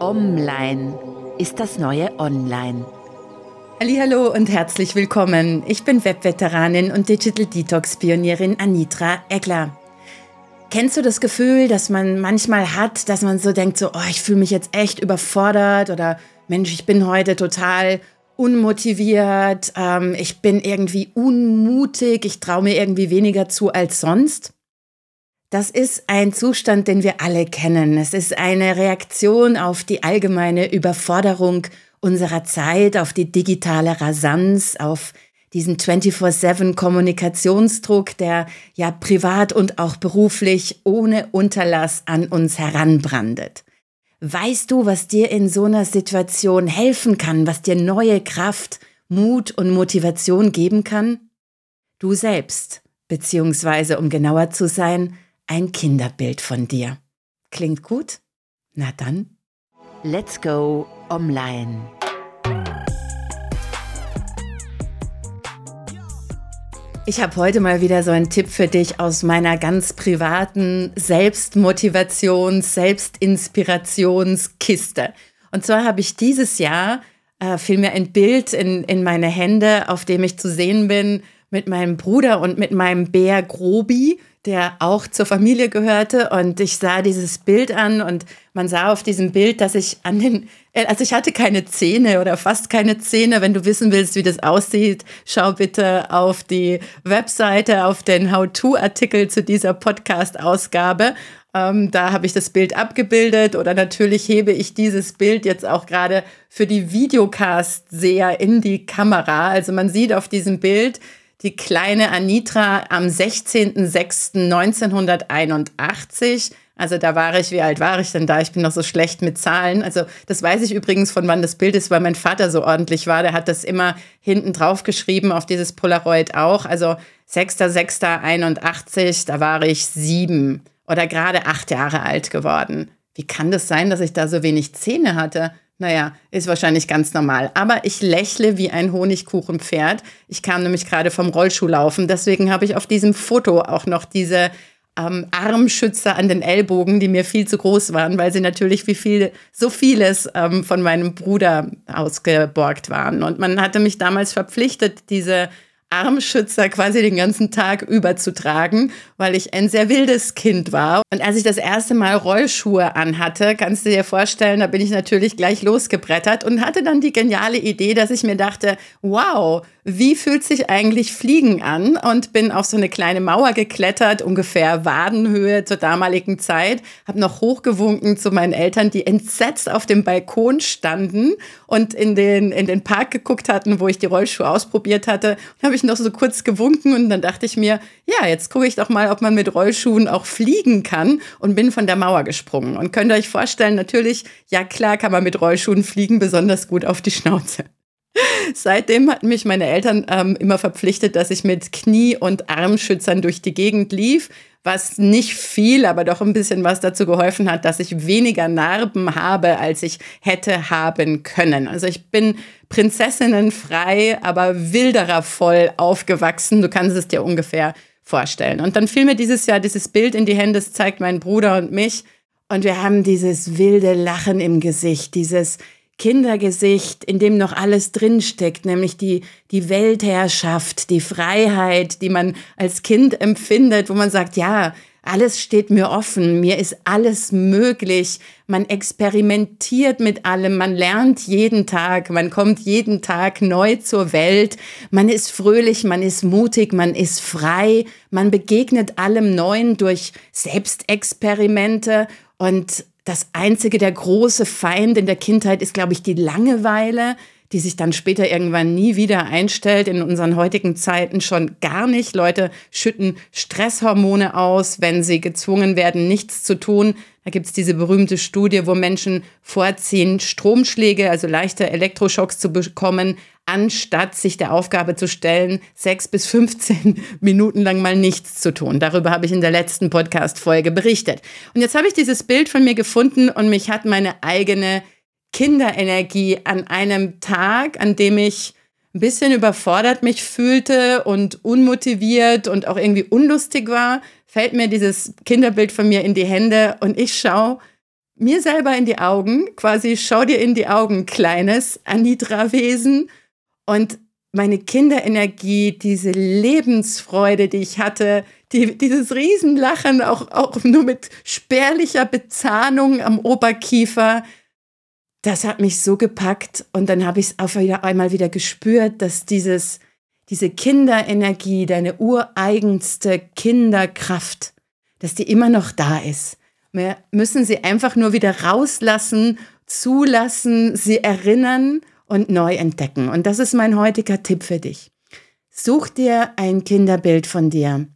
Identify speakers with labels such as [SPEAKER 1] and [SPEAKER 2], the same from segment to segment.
[SPEAKER 1] Online ist das neue Online.
[SPEAKER 2] Hallo und herzlich willkommen. Ich bin Webveteranin und Digital Detox Pionierin Anitra Egler. Kennst du das Gefühl, dass man manchmal hat, dass man so denkt, so, oh, ich fühle mich jetzt echt überfordert oder Mensch, ich bin heute total unmotiviert, ähm, ich bin irgendwie unmutig, ich traue mir irgendwie weniger zu als sonst? Das ist ein Zustand, den wir alle kennen. Es ist eine Reaktion auf die allgemeine Überforderung unserer Zeit, auf die digitale Rasanz, auf diesen 24-7 Kommunikationsdruck, der ja privat und auch beruflich ohne Unterlass an uns heranbrandet. Weißt du, was dir in so einer Situation helfen kann, was dir neue Kraft, Mut und Motivation geben kann? Du selbst, beziehungsweise um genauer zu sein, ein Kinderbild von dir. Klingt gut? Na dann.
[SPEAKER 1] Let's go online.
[SPEAKER 2] Ich habe heute mal wieder so einen Tipp für dich aus meiner ganz privaten Selbstmotivations-, Selbstinspirationskiste. Und zwar habe ich dieses Jahr äh, vielmehr ein Bild in, in meine Hände, auf dem ich zu sehen bin mit meinem Bruder und mit meinem Bär Grobi der auch zur Familie gehörte. Und ich sah dieses Bild an und man sah auf diesem Bild, dass ich an den, also ich hatte keine Zähne oder fast keine Zähne. Wenn du wissen willst, wie das aussieht, schau bitte auf die Webseite, auf den How-To-Artikel zu dieser Podcast-Ausgabe. Ähm, da habe ich das Bild abgebildet oder natürlich hebe ich dieses Bild jetzt auch gerade für die Videocast sehr in die Kamera. Also man sieht auf diesem Bild, die kleine Anitra am 16.06.1981. Also da war ich, wie alt war ich denn da? Ich bin noch so schlecht mit Zahlen. Also das weiß ich übrigens, von wann das Bild ist, weil mein Vater so ordentlich war. Der hat das immer hinten drauf geschrieben, auf dieses Polaroid auch. Also 6.06.81, da war ich sieben oder gerade acht Jahre alt geworden. Wie kann das sein, dass ich da so wenig Zähne hatte? Naja, ist wahrscheinlich ganz normal. Aber ich lächle wie ein Honigkuchenpferd. Ich kam nämlich gerade vom Rollschuhlaufen. Deswegen habe ich auf diesem Foto auch noch diese ähm, Armschützer an den Ellbogen, die mir viel zu groß waren, weil sie natürlich wie viel, so vieles ähm, von meinem Bruder ausgeborgt waren. Und man hatte mich damals verpflichtet, diese Armschützer quasi den ganzen Tag überzutragen, weil ich ein sehr wildes Kind war. Und als ich das erste Mal Rollschuhe anhatte, kannst du dir vorstellen, da bin ich natürlich gleich losgebrettert und hatte dann die geniale Idee, dass ich mir dachte, wow, wie fühlt sich eigentlich Fliegen an? Und bin auf so eine kleine Mauer geklettert, ungefähr Wadenhöhe zur damaligen Zeit, habe noch hochgewunken zu meinen Eltern, die entsetzt auf dem Balkon standen und in den, in den Park geguckt hatten, wo ich die Rollschuhe ausprobiert hatte. Und noch so kurz gewunken und dann dachte ich mir, ja, jetzt gucke ich doch mal, ob man mit Rollschuhen auch fliegen kann und bin von der Mauer gesprungen. Und könnt ihr euch vorstellen, natürlich, ja klar kann man mit Rollschuhen fliegen, besonders gut auf die Schnauze. Seitdem hatten mich meine Eltern ähm, immer verpflichtet, dass ich mit Knie- und Armschützern durch die Gegend lief, was nicht viel, aber doch ein bisschen was dazu geholfen hat, dass ich weniger Narben habe, als ich hätte haben können. Also ich bin prinzessinnenfrei, aber wilderer voll aufgewachsen. Du kannst es dir ungefähr vorstellen. Und dann fiel mir dieses Jahr dieses Bild in die Hände, es zeigt meinen Bruder und mich. Und wir haben dieses wilde Lachen im Gesicht, dieses Kindergesicht, in dem noch alles drinsteckt, nämlich die, die Weltherrschaft, die Freiheit, die man als Kind empfindet, wo man sagt, ja, alles steht mir offen, mir ist alles möglich, man experimentiert mit allem, man lernt jeden Tag, man kommt jeden Tag neu zur Welt, man ist fröhlich, man ist mutig, man ist frei, man begegnet allem Neuen durch Selbstexperimente. Und das einzige, der große Feind in der Kindheit ist, glaube ich, die Langeweile, die sich dann später irgendwann nie wieder einstellt. In unseren heutigen Zeiten schon gar nicht. Leute schütten Stresshormone aus, wenn sie gezwungen werden, nichts zu tun. Da gibt es diese berühmte Studie, wo Menschen vorziehen, Stromschläge, also leichte Elektroschocks zu bekommen, anstatt sich der Aufgabe zu stellen, sechs bis 15 Minuten lang mal nichts zu tun. Darüber habe ich in der letzten Podcast-Folge berichtet. Und jetzt habe ich dieses Bild von mir gefunden und mich hat meine eigene Kinderenergie an einem Tag, an dem ich ein bisschen überfordert mich fühlte und unmotiviert und auch irgendwie unlustig war, fällt mir dieses Kinderbild von mir in die Hände und ich schaue mir selber in die Augen, quasi schau dir in die Augen, kleines Anitra-Wesen. Und meine Kinderenergie, diese Lebensfreude, die ich hatte, die, dieses Riesenlachen, auch, auch nur mit spärlicher Bezahnung am Oberkiefer, das hat mich so gepackt. Und dann habe ich es auf einmal wieder gespürt, dass dieses, diese Kinderenergie, deine ureigenste Kinderkraft, dass die immer noch da ist. Wir müssen sie einfach nur wieder rauslassen, zulassen, sie erinnern und neu entdecken. Und das ist mein heutiger Tipp für dich. Such dir ein Kinderbild von dir.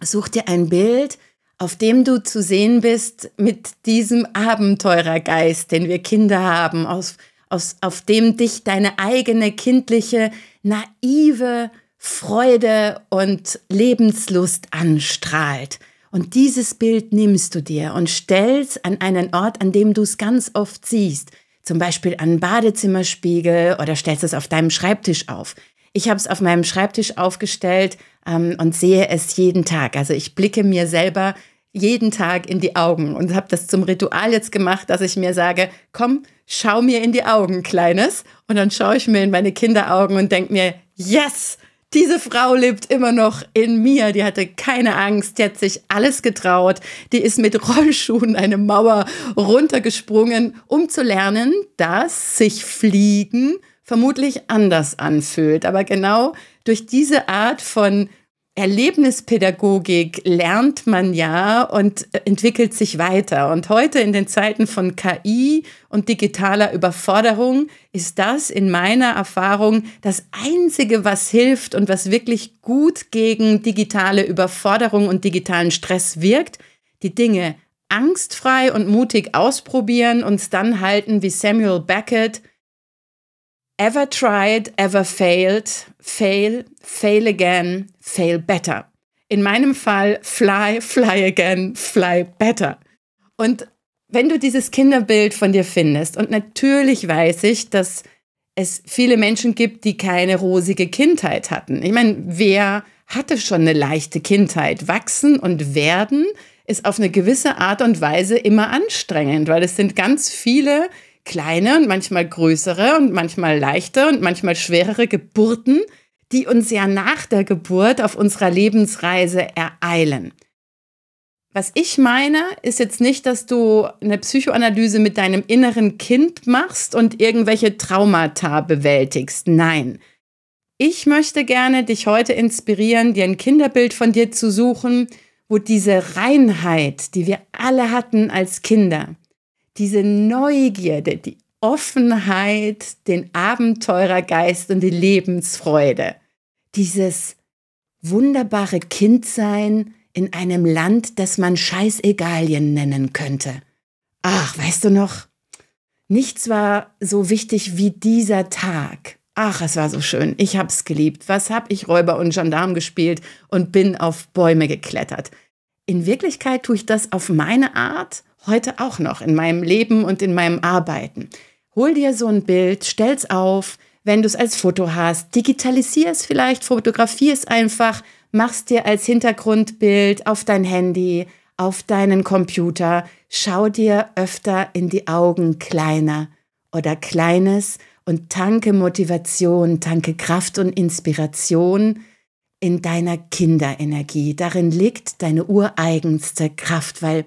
[SPEAKER 2] Such dir ein Bild, auf dem du zu sehen bist mit diesem Abenteurergeist, den wir Kinder haben, aus, aus, auf dem dich deine eigene kindliche, naive Freude und Lebenslust anstrahlt. Und dieses Bild nimmst du dir und stellst an einen Ort, an dem du es ganz oft siehst. Zum Beispiel an Badezimmerspiegel oder stellst es auf deinem Schreibtisch auf. Ich habe es auf meinem Schreibtisch aufgestellt ähm, und sehe es jeden Tag. Also ich blicke mir selber jeden Tag in die Augen und habe das zum Ritual jetzt gemacht, dass ich mir sage, komm, schau mir in die Augen, Kleines. Und dann schaue ich mir in meine Kinderaugen und denke mir, yes, diese Frau lebt immer noch in mir. Die hatte keine Angst. Die hat sich alles getraut. Die ist mit Rollschuhen eine Mauer runtergesprungen, um zu lernen, dass sich Fliegen vermutlich anders anfühlt. Aber genau durch diese Art von Erlebnispädagogik lernt man ja und entwickelt sich weiter. Und heute in den Zeiten von KI und digitaler Überforderung ist das in meiner Erfahrung das Einzige, was hilft und was wirklich gut gegen digitale Überforderung und digitalen Stress wirkt. Die Dinge angstfrei und mutig ausprobieren, uns dann halten wie Samuel Beckett Ever tried, ever failed, fail, fail again, fail better. In meinem Fall fly, fly again, fly better. Und wenn du dieses Kinderbild von dir findest, und natürlich weiß ich, dass es viele Menschen gibt, die keine rosige Kindheit hatten. Ich meine, wer hatte schon eine leichte Kindheit? Wachsen und werden ist auf eine gewisse Art und Weise immer anstrengend, weil es sind ganz viele kleine und manchmal größere und manchmal leichte und manchmal schwerere Geburten, die uns ja nach der Geburt auf unserer Lebensreise ereilen. Was ich meine, ist jetzt nicht, dass du eine Psychoanalyse mit deinem inneren Kind machst und irgendwelche Traumata bewältigst. Nein. Ich möchte gerne dich heute inspirieren, dir ein Kinderbild von dir zu suchen, wo diese Reinheit, die wir alle hatten als Kinder, diese Neugierde, die Offenheit, den Abenteurergeist und die Lebensfreude, dieses wunderbare Kindsein in einem Land, das man Scheißegalien nennen könnte. Ach, weißt du noch? Nichts war so wichtig wie dieser Tag. Ach, es war so schön. Ich hab's geliebt. Was hab ich Räuber und Gendarm gespielt und bin auf Bäume geklettert. In Wirklichkeit tue ich das auf meine Art heute auch noch in meinem Leben und in meinem Arbeiten. Hol dir so ein Bild, stell's auf, wenn du es als Foto hast, digitalisier es vielleicht, fotografier es einfach, mach's dir als Hintergrundbild auf dein Handy, auf deinen Computer, schau dir öfter in die Augen kleiner oder kleines und tanke Motivation, tanke Kraft und Inspiration in deiner Kinderenergie. Darin liegt deine ureigenste Kraft, weil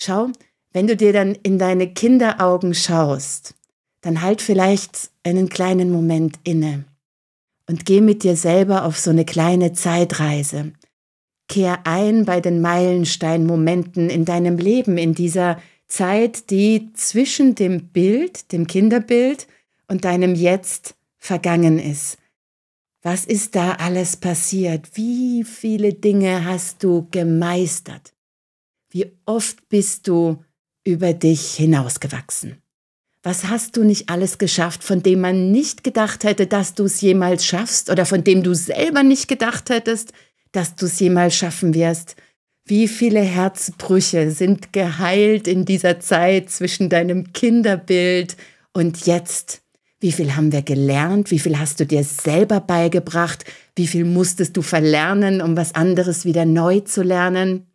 [SPEAKER 2] Schau, wenn du dir dann in deine Kinderaugen schaust, dann halt vielleicht einen kleinen Moment inne und geh mit dir selber auf so eine kleine Zeitreise. Kehr ein bei den Meilensteinmomenten in deinem Leben, in dieser Zeit, die zwischen dem Bild, dem Kinderbild und deinem Jetzt vergangen ist. Was ist da alles passiert? Wie viele Dinge hast du gemeistert? Wie oft bist du über dich hinausgewachsen? Was hast du nicht alles geschafft, von dem man nicht gedacht hätte, dass du es jemals schaffst oder von dem du selber nicht gedacht hättest, dass du es jemals schaffen wirst? Wie viele Herzbrüche sind geheilt in dieser Zeit zwischen deinem Kinderbild und jetzt? Wie viel haben wir gelernt? Wie viel hast du dir selber beigebracht? Wie viel musstest du verlernen, um was anderes wieder neu zu lernen?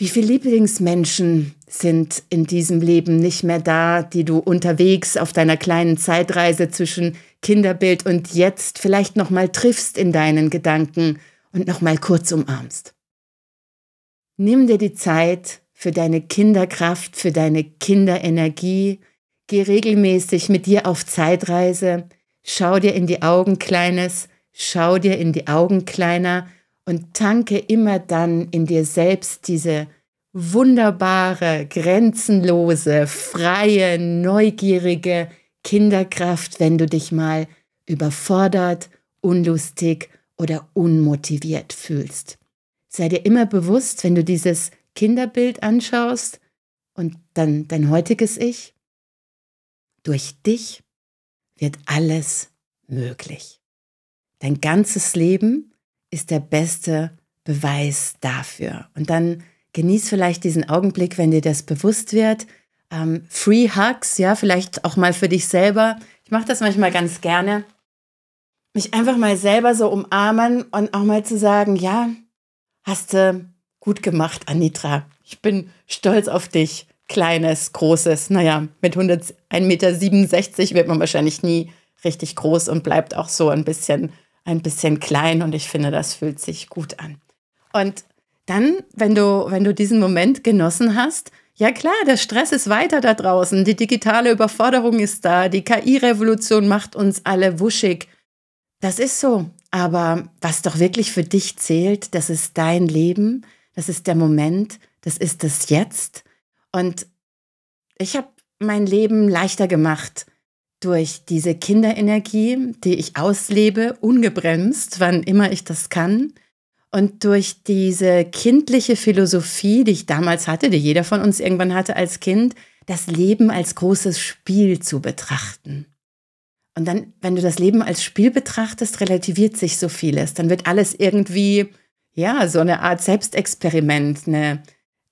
[SPEAKER 2] Wie viele Lieblingsmenschen sind in diesem Leben nicht mehr da, die du unterwegs auf deiner kleinen Zeitreise zwischen Kinderbild und jetzt vielleicht noch mal triffst in deinen Gedanken und noch mal kurz umarmst. Nimm dir die Zeit für deine Kinderkraft, für deine Kinderenergie. Geh regelmäßig mit dir auf Zeitreise. Schau dir in die Augen, Kleines. Schau dir in die Augen, Kleiner und tanke immer dann in dir selbst diese wunderbare, grenzenlose, freie, neugierige Kinderkraft, wenn du dich mal überfordert, unlustig oder unmotiviert fühlst. Sei dir immer bewusst, wenn du dieses Kinderbild anschaust und dann dein heutiges Ich, durch dich wird alles möglich. Dein ganzes Leben ist der beste Beweis dafür. Und dann genieß vielleicht diesen Augenblick, wenn dir das bewusst wird. Ähm, Free Hugs, ja, vielleicht auch mal für dich selber. Ich mache das manchmal ganz gerne. Mich einfach mal selber so umarmen und auch mal zu sagen, ja, hast du gut gemacht, Anitra. Ich bin stolz auf dich. Kleines, großes. Naja, mit 101,67 Meter wird man wahrscheinlich nie richtig groß und bleibt auch so ein bisschen ein bisschen klein und ich finde, das fühlt sich gut an. Und dann, wenn du, wenn du diesen Moment genossen hast, ja klar, der Stress ist weiter da draußen, die digitale Überforderung ist da, die KI-Revolution macht uns alle wuschig. Das ist so. Aber was doch wirklich für dich zählt, das ist dein Leben, das ist der Moment, das ist das Jetzt. Und ich habe mein Leben leichter gemacht durch diese Kinderenergie, die ich auslebe, ungebremst, wann immer ich das kann. Und durch diese kindliche Philosophie, die ich damals hatte, die jeder von uns irgendwann hatte als Kind, das Leben als großes Spiel zu betrachten. Und dann, wenn du das Leben als Spiel betrachtest, relativiert sich so vieles. Dann wird alles irgendwie, ja, so eine Art Selbstexperiment, eine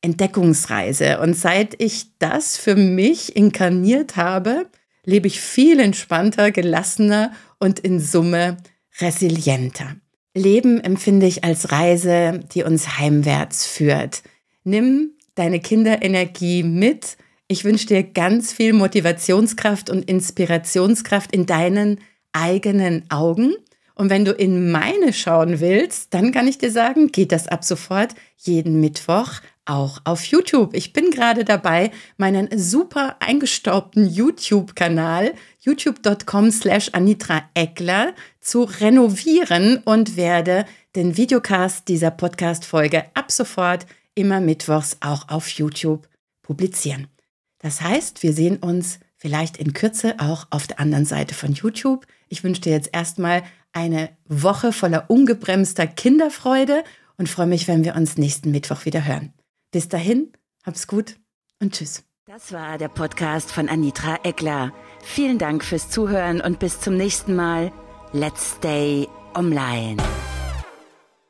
[SPEAKER 2] Entdeckungsreise. Und seit ich das für mich inkarniert habe, lebe ich viel entspannter, gelassener und in Summe resilienter. Leben empfinde ich als Reise, die uns heimwärts führt. Nimm deine Kinderenergie mit. Ich wünsche dir ganz viel Motivationskraft und Inspirationskraft in deinen eigenen Augen. Und wenn du in meine schauen willst, dann kann ich dir sagen, geht das ab sofort jeden Mittwoch auch auf YouTube. Ich bin gerade dabei, meinen super eingestaubten YouTube-Kanal youtube.com slash Anitra Eckler zu renovieren und werde den Videocast dieser Podcast-Folge ab sofort immer mittwochs auch auf YouTube publizieren. Das heißt, wir sehen uns vielleicht in Kürze auch auf der anderen Seite von YouTube. Ich wünsche dir jetzt erstmal eine Woche voller ungebremster Kinderfreude und freue mich, wenn wir uns nächsten Mittwoch wieder hören. Bis dahin, hab's gut und tschüss.
[SPEAKER 1] Das war der Podcast von Anitra Eckler. Vielen Dank fürs Zuhören und bis zum nächsten Mal. Let's stay online.